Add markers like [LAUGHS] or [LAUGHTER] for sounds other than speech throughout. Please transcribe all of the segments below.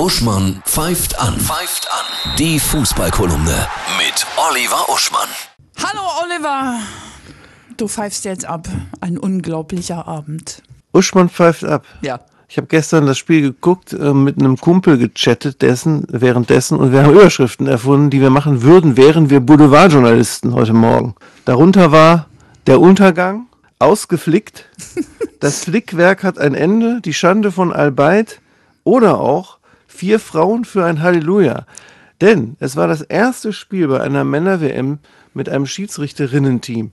Uschmann pfeift an. Pfeift an. Die Fußballkolumne mit Oliver Uschmann. Hallo Oliver. Du pfeifst jetzt ab. Ein unglaublicher Abend. Uschmann pfeift ab. Ja. Ich habe gestern das Spiel geguckt, äh, mit einem Kumpel gechattet, dessen, währenddessen, und wir haben Überschriften erfunden, die wir machen würden, wären wir Boulevardjournalisten heute Morgen. Darunter war der Untergang, ausgeflickt, [LAUGHS] das Flickwerk hat ein Ende, die Schande von Albeit oder auch vier Frauen für ein Halleluja. Denn es war das erste Spiel bei einer Männer-WM mit einem Schiedsrichterinnen-Team.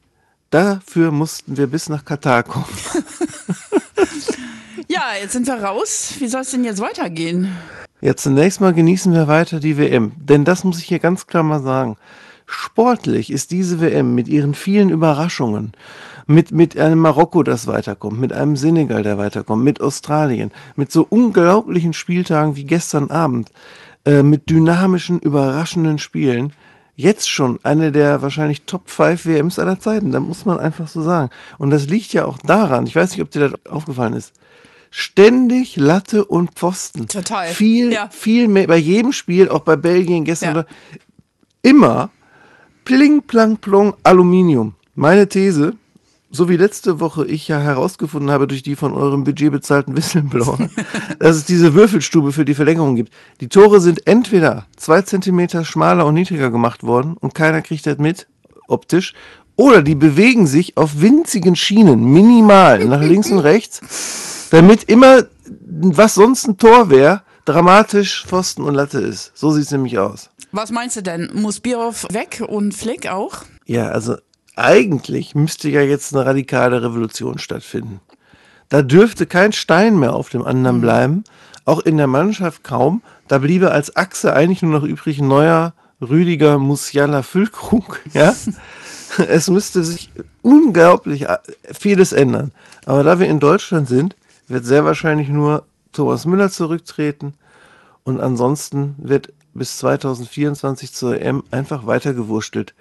Dafür mussten wir bis nach Katar kommen. [LAUGHS] Ja, jetzt sind wir raus. Wie soll es denn jetzt weitergehen? Ja, zunächst mal genießen wir weiter die WM. Denn das muss ich hier ganz klar mal sagen. Sportlich ist diese WM mit ihren vielen Überraschungen, mit, mit einem Marokko, das weiterkommt, mit einem Senegal, der weiterkommt, mit Australien, mit so unglaublichen Spieltagen wie gestern Abend, äh, mit dynamischen, überraschenden Spielen, jetzt schon eine der wahrscheinlich Top 5 WMs aller Zeiten. Da muss man einfach so sagen. Und das liegt ja auch daran, ich weiß nicht, ob dir das aufgefallen ist, ständig Latte und Pfosten. Total. Viel, Ja. viel mehr, bei jedem Spiel, auch bei Belgien gestern, Ja. oder- immer pling, plang, plong, Aluminium. Meine These, so wie letzte Woche ich ja herausgefunden habe durch die von eurem Budget bezahlten [LAUGHS] Whistleblower, dass es diese Würfelstube für die Verlängerung gibt. Die Tore sind entweder zwei Zentimeter schmaler und niedriger gemacht worden und keiner kriegt das mit, optisch, oder die bewegen sich auf winzigen Schienen, minimal, nach links und rechts, damit immer, was sonst ein Tor wäre, dramatisch Pfosten und Latte ist. So sieht's nämlich aus. Was meinst du denn? Muss Bierhoff weg und Flick auch? Ja, also eigentlich müsste ja jetzt eine radikale Revolution stattfinden. Da dürfte kein Stein mehr auf dem anderen bleiben, auch in der Mannschaft kaum. Da bliebe als Achse eigentlich nur noch übrig neuer Rüdiger Musiala Füllkrug. [LAUGHS] Ja? [LAUGHS] es müsste sich unglaublich äh, vieles ändern. Aber da wir in Deutschland sind, wird sehr wahrscheinlich nur Thomas Müller zurücktreten und ansonsten wird bis 2024 zur EM einfach weitergewurstelt,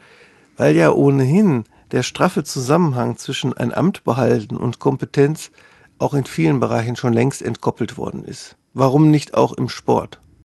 weil ja ohnehin der straffe Zusammenhang zwischen ein Amt behalten und Kompetenz auch in vielen Bereichen schon längst entkoppelt worden ist. Warum nicht auch im Sport?